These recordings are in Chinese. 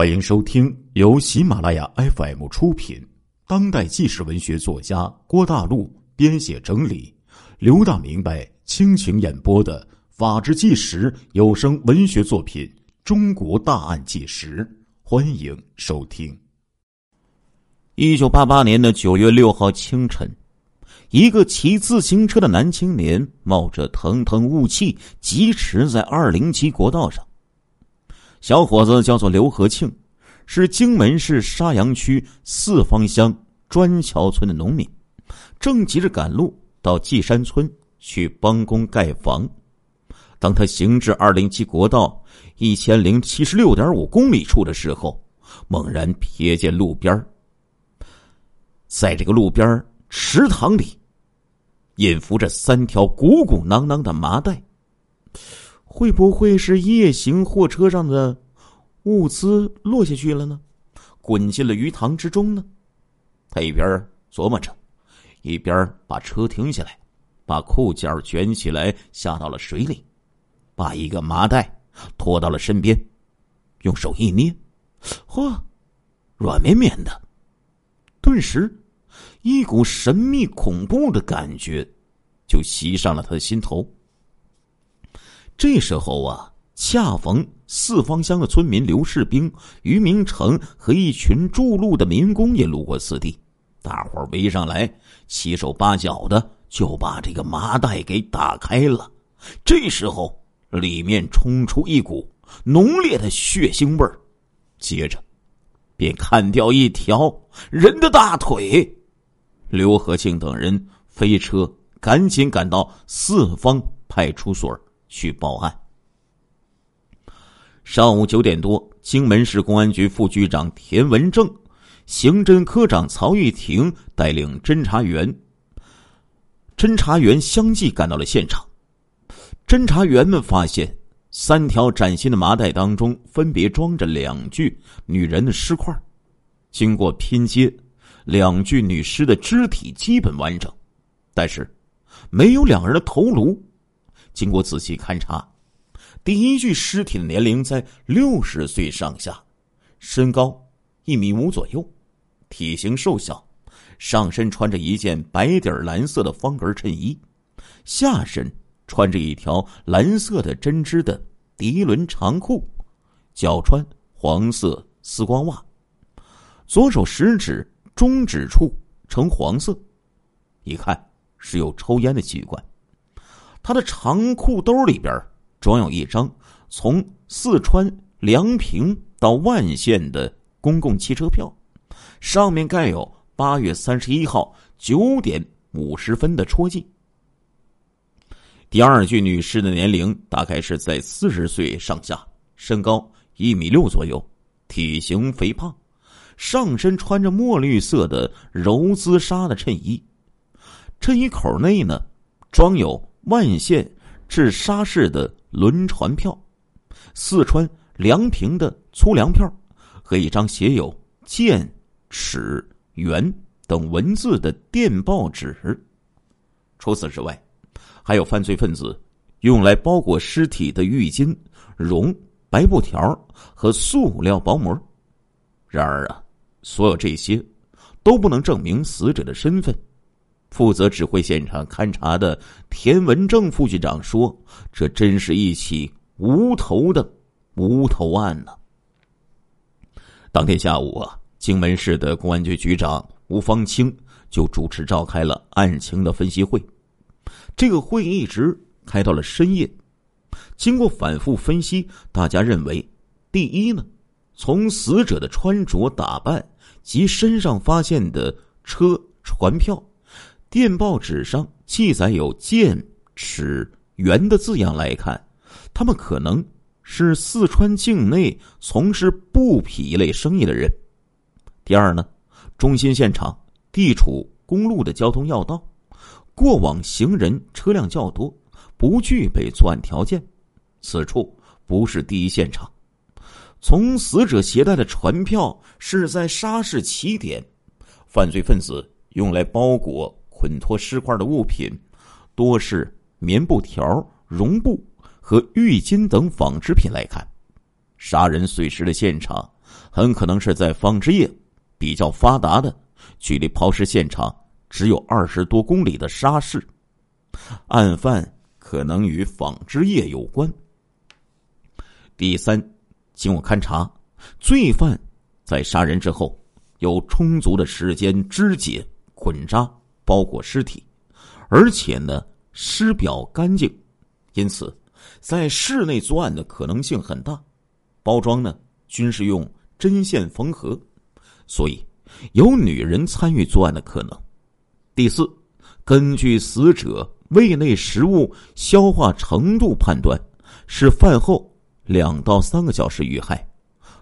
欢迎收听由喜马拉雅 FM 出品、当代纪实文学作家郭大陆编写整理、刘大明白倾情演播的《法制纪实》有声文学作品《中国大案纪实》，欢迎收听。一九八八年的九月六号清晨，一个骑自行车的男青年冒着腾腾雾气疾驰在二零七国道上。小伙子叫做刘和庆，是荆门市沙洋区四方乡砖桥村的农民，正急着赶路到纪山村去帮工盖房。当他行至二零七国道一千零七十六点五公里处的时候，猛然瞥见路边在这个路边池塘里，隐伏着三条鼓鼓囊囊的麻袋。会不会是夜行货车上的物资落下去了呢？滚进了鱼塘之中呢？他一边琢磨着，一边把车停下来，把裤脚卷起来下到了水里，把一个麻袋拖到了身边，用手一捏，嚯，软绵绵的。顿时，一股神秘恐怖的感觉就袭上了他的心头。这时候啊，恰逢四方乡的村民刘世兵、于明成和一群筑路的民工也路过此地，大伙围上来，七手八脚的就把这个麻袋给打开了。这时候，里面冲出一股浓烈的血腥味儿，接着便砍掉一条人的大腿。刘和庆等人飞车赶紧赶到四方派出所。去报案。上午九点多，荆门市公安局副局长田文正、刑侦科长曹玉婷带领侦查员、侦查员相继赶到了现场。侦查员们发现，三条崭新的麻袋当中分别装着两具女人的尸块。经过拼接，两具女尸的肢体基本完整，但是没有两人的头颅。经过仔细勘查，第一具尸体的年龄在六十岁上下，身高一米五左右，体型瘦小，上身穿着一件白底蓝色的方格衬衣，下身穿着一条蓝色的针织的涤纶长裤，脚穿黄色丝光袜，左手食指、中指处呈黄色，一看是有抽烟的习惯。他的长裤兜里边装有一张从四川梁平到万县的公共汽车票，上面盖有八月三十一号九点五十分的戳记。第二具女士的年龄大概是在四十岁上下，身高一米六左右，体型肥胖，上身穿着墨绿色的柔姿纱的衬衣，衬衣口内呢装有。万县至沙市的轮船票，四川梁平的粗粮票，和一张写有“建”“尺”“元”等文字的电报纸。除此之外，还有犯罪分子用来包裹尸体的浴巾、绒、白布条和塑料薄膜。然而啊，所有这些都不能证明死者的身份。负责指挥现场勘查的田文正副局长说：“这真是一起无头的无头案呢。”当天下午啊，荆门市的公安局局长吴方清就主持召开了案情的分析会。这个会议一直开到了深夜。经过反复分析，大家认为，第一呢，从死者的穿着打扮及身上发现的车船票。电报纸上记载有“建”“尺”“元”的字样来看，他们可能是四川境内从事布匹一类生意的人。第二呢，中心现场地处公路的交通要道，过往行人车辆较多，不具备作案条件。此处不是第一现场。从死者携带的船票是在沙市起点，犯罪分子用来包裹。捆脱尸块的物品多是棉布条、绒布和浴巾等纺织品。来看，杀人碎尸的现场很可能是在纺织业比较发达的、距离抛尸现场只有二十多公里的沙市，案犯可能与纺织业有关。第三，经我勘查，罪犯在杀人之后有充足的时间肢解、捆扎、包裹尸体，而且呢尸表干净，因此在室内作案的可能性很大。包装呢均是用针线缝合，所以有女人参与作案的可能。第四，根据死者胃内食物消化程度判断，是饭后两到三个小时遇害。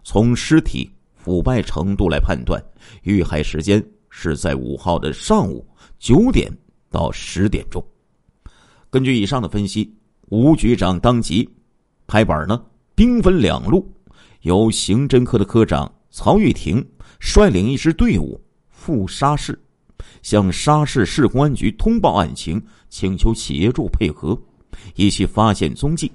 从尸体腐败程度来判断，遇害时间是在五号的上午九点到十点钟。根据以上的分析，吴局长当即拍板呢。兵分两路，由刑侦科的科长曹玉婷率领一支队伍赴沙市，向沙市市公安局通报案情，请求协助配合，一起发现踪迹。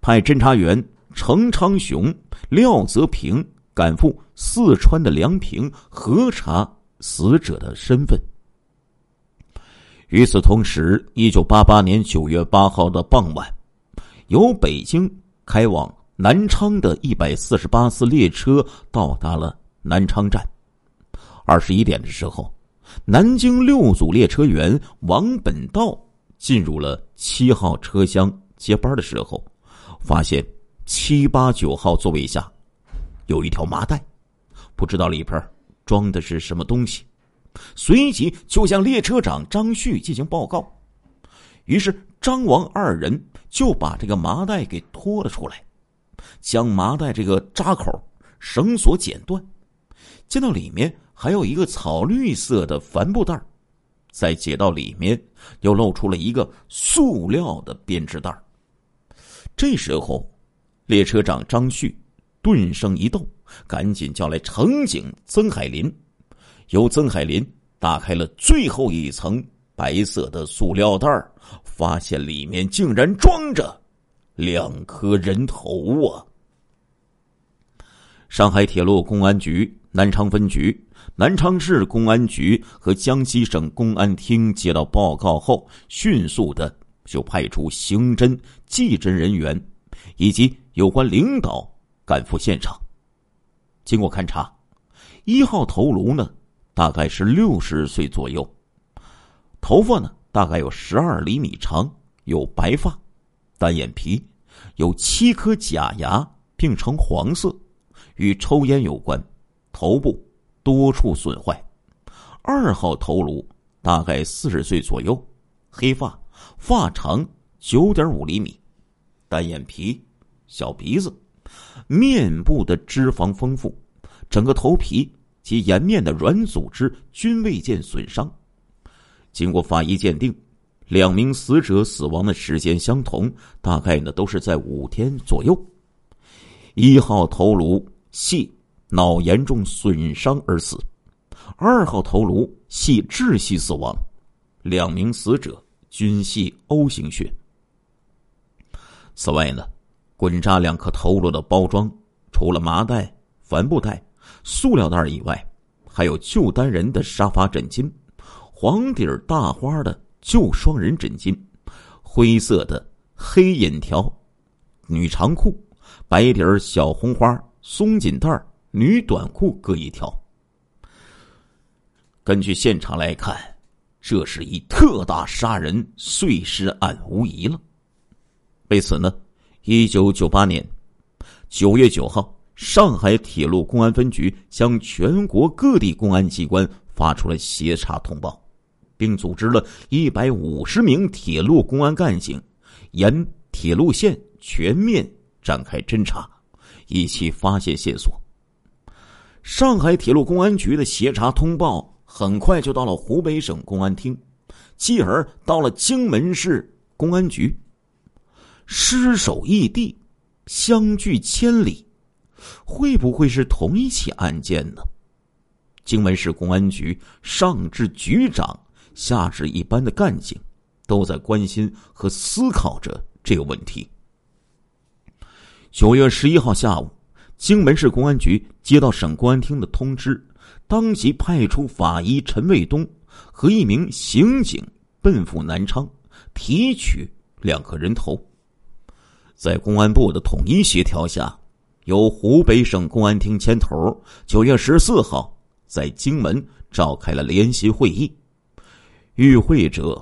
派侦查员程昌雄、廖泽平赶赴四川的梁平核查死者的身份。与此同时，一九八八年九月八号的傍晚，由北京。开往南昌的一百四十八次列车到达了南昌站。二十一点的时候，南京六组列车员王本道进入了七号车厢接班的时候，发现七八九号座位下有一条麻袋，不知道里边装的是什么东西，随即就向列车长张旭进行报告。于是张王二人。就把这个麻袋给拖了出来，将麻袋这个扎口绳索剪断，见到里面还有一个草绿色的帆布袋再解到里面又露出了一个塑料的编织袋这时候，列车长张旭顿生一动，赶紧叫来乘警曾海林，由曾海林打开了最后一层。白色的塑料袋发现里面竟然装着两颗人头啊！上海铁路公安局南昌分局、南昌市公安局和江西省公安厅接到报告后，迅速的就派出刑侦、技侦人员以及有关领导赶赴现场。经过勘查，一号头颅呢，大概是六十岁左右。头发呢，大概有十二厘米长，有白发，单眼皮，有七颗假牙，并呈黄色，与抽烟有关。头部多处损坏。二号头颅大概四十岁左右，黑发，发长九点五厘米，单眼皮，小鼻子，面部的脂肪丰富，整个头皮及颜面的软组织均未见损伤。经过法医鉴定，两名死者死亡的时间相同，大概呢都是在五天左右。一号头颅系脑严重损伤而死，二号头颅系窒息死亡，两名死者均系 O 型血。此外呢，滚扎两颗头颅的包装，除了麻袋、帆布袋、塑料袋以外，还有旧单人的沙发枕巾。黄底儿大花的旧双人枕巾，灰色的黑眼条女长裤，白底儿小红花松紧带女短裤各一条。根据现场来看，这是一特大杀人碎尸案无疑了。为此呢，一九九八年九月九号，上海铁路公安分局向全国各地公安机关发出了协查通报。并组织了一百五十名铁路公安干警，沿铁路线全面展开侦查，一起发现线索。上海铁路公安局的协查通报很快就到了湖北省公安厅，继而到了荆门市公安局。尸首异地，相距千里，会不会是同一起案件呢？荆门市公安局上至局长。下至一般的干警，都在关心和思考着这个问题。九月十一号下午，荆门市公安局接到省公安厅的通知，当即派出法医陈卫东和一名刑警奔赴南昌，提取两颗人头。在公安部的统一协调下，由湖北省公安厅牵头，九月十四号在荆门召开了联席会议。与会者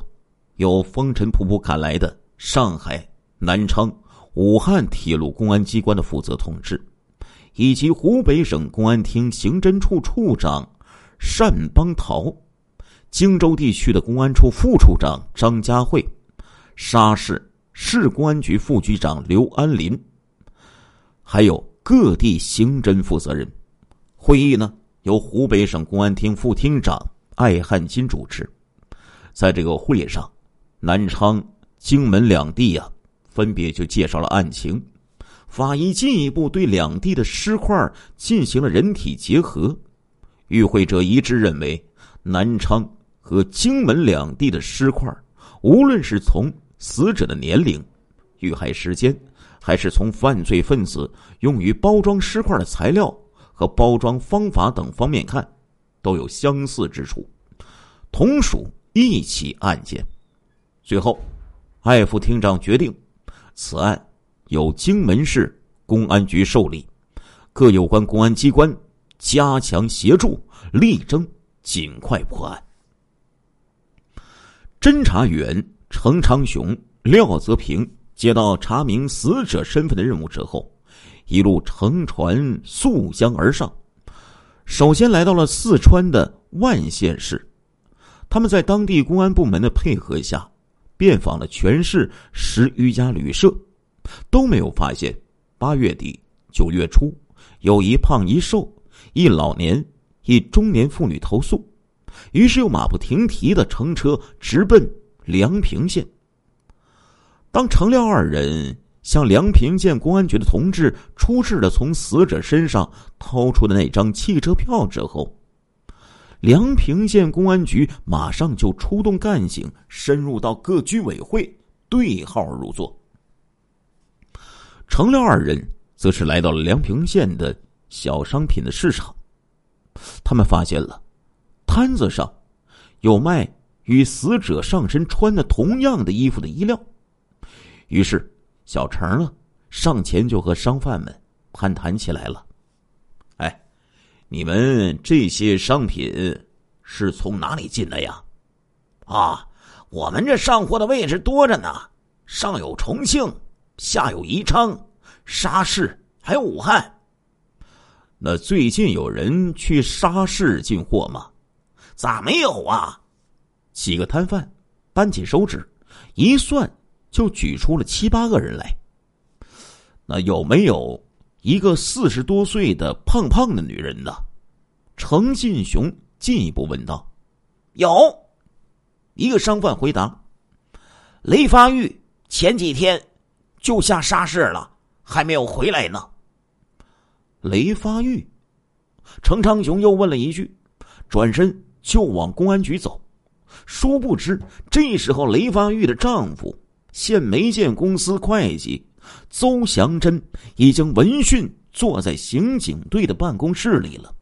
有风尘仆仆赶来的上海、南昌、武汉铁路公安机关的负责同志，以及湖北省公安厅刑侦处处长单邦涛，荆州地区的公安处副处长张家慧，沙市。市公安局副局长刘安林，还有各地刑侦负责人。会议呢由湖北省公安厅副厅长艾汉金主持。在这个会上，南昌、荆门两地呀，分别就介绍了案情。法医进一步对两地的尸块进行了人体结合。与会者一致认为，南昌和荆门两地的尸块，无论是从死者的年龄、遇害时间，还是从犯罪分子用于包装尸块的材料和包装方法等方面看，都有相似之处，同属一起案件。最后，艾副厅长决定，此案由荆门市公安局受理，各有关公安机关加强协助，力争尽快破案。侦查员。程长雄、廖泽平接到查明死者身份的任务之后，一路乘船溯江而上，首先来到了四川的万县市。他们在当地公安部门的配合下，遍访了全市十余家旅社，都没有发现。八月底、九月初，有一胖一瘦、一老年、一中年妇女投诉，于是又马不停蹄的乘车直奔。梁平县。当程廖二人向梁平县公安局的同志出示了从死者身上掏出的那张汽车票之后，梁平县公安局马上就出动干警，深入到各居委会对号入座。程廖二人则是来到了梁平县的小商品的市场，他们发现了摊子上有卖。与死者上身穿的同样的衣服的衣料，于是小程呢上前就和商贩们攀谈起来了。哎，你们这些商品是从哪里进的呀？啊，我们这上货的位置多着呢，上有重庆，下有宜昌、沙市，还有武汉。那最近有人去沙市进货吗？咋没有啊？几个摊贩扳起手指，一算就举出了七八个人来。那有没有一个四十多岁的胖胖的女人呢？程进雄进一步问道。有一个商贩回答：“雷发玉前几天就下沙市了，还没有回来呢。”雷发玉，程长雄又问了一句，转身就往公安局走。殊不知，这时候雷发玉的丈夫县煤建公司会计邹祥珍已经闻讯坐在刑警队的办公室里了。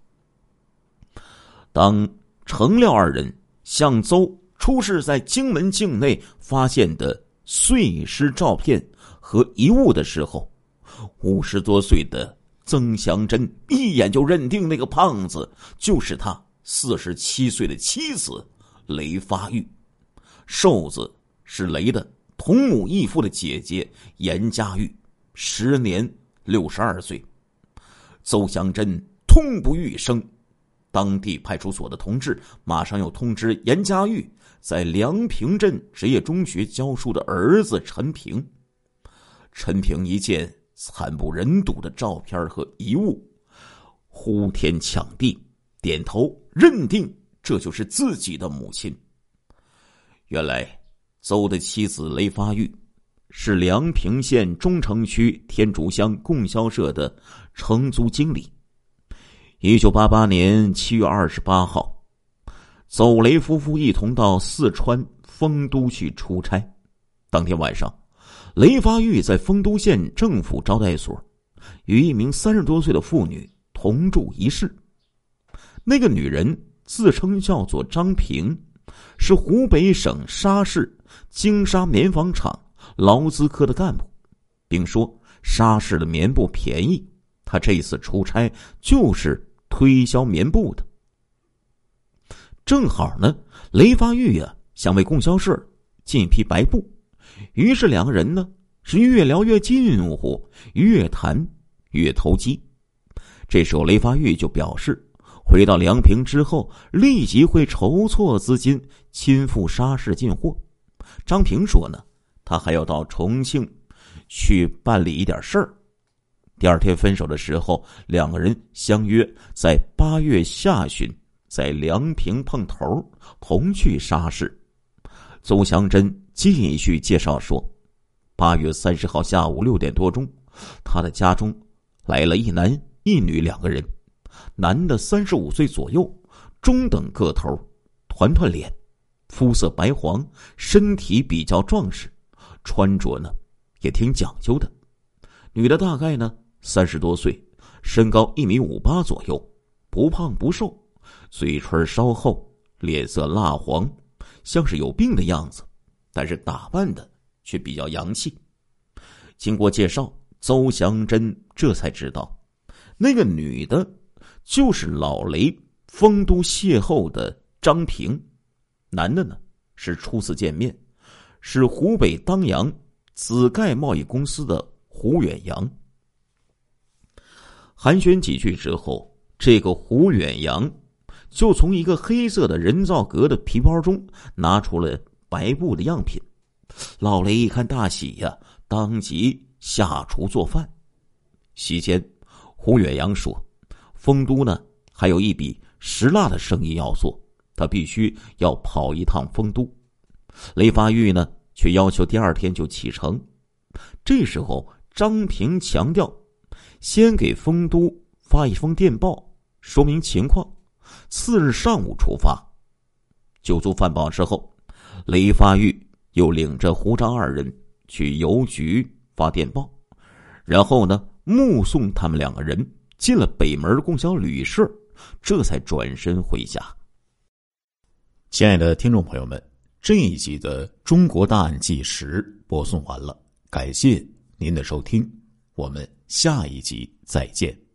当程廖二人向邹出示在荆门境内发现的碎尸照片和遗物的时候，五十多岁的曾祥珍一眼就认定那个胖子就是他四十七岁的妻子。雷发玉，瘦子是雷的同母异父的姐姐严家玉，时年六十二岁。邹祥珍痛不欲生，当地派出所的同志马上又通知严家玉在梁平镇职业中学教书的儿子陈平。陈平一见惨不忍睹的照片和遗物，呼天抢地，点头认定。这就是自己的母亲。原来，邹的妻子雷发玉是梁平县中城区天竺乡供销社的承租经理。一九八八年七月二十八号，邹雷夫妇一同到四川丰都去出差。当天晚上，雷发玉在丰都县政府招待所与一名三十多岁的妇女同住一室。那个女人自称叫做张平，是湖北省沙市京沙棉纺厂劳资科的干部，并说沙市的棉布便宜，他这次出差就是推销棉布的。正好呢，雷发玉呀想为供销社进一批白布，于是两个人呢是越聊越近乎，越谈越投机。这时候雷发玉就表示。回到梁平之后，立即会筹措资金，亲赴沙市进货。张平说：“呢，他还要到重庆去办理一点事儿。”第二天分手的时候，两个人相约在八月下旬在梁平碰头，同去沙市。邹祥珍继续介绍说：“八月三十号下午六点多钟，他的家中来了一男一女两个人。”男的三十五岁左右，中等个头，团团脸，肤色白黄，身体比较壮实，穿着呢也挺讲究的。女的大概呢三十多岁，身高一米五八左右，不胖不瘦，嘴唇稍厚，脸色蜡黄，像是有病的样子，但是打扮的却比较洋气。经过介绍，邹祥珍这才知道，那个女的。就是老雷丰都邂逅的张平，男的呢是初次见面，是湖北当阳紫盖贸易公司的胡远洋。寒暄几句之后，这个胡远洋就从一个黑色的人造革的皮包中拿出了白布的样品。老雷一看大喜呀，当即下厨做饭。席间，胡远洋说。丰都呢，还有一笔石蜡的生意要做，他必须要跑一趟丰都。雷发玉呢，却要求第二天就启程。这时候，张平强调，先给丰都发一封电报，说明情况，次日上午出发。酒足饭饱之后，雷发玉又领着胡张二人去邮局发电报，然后呢，目送他们两个人。进了北门供销旅社，这才转身回家。亲爱的听众朋友们，这一集的《中国大案纪实》播送完了，感谢您的收听，我们下一集再见。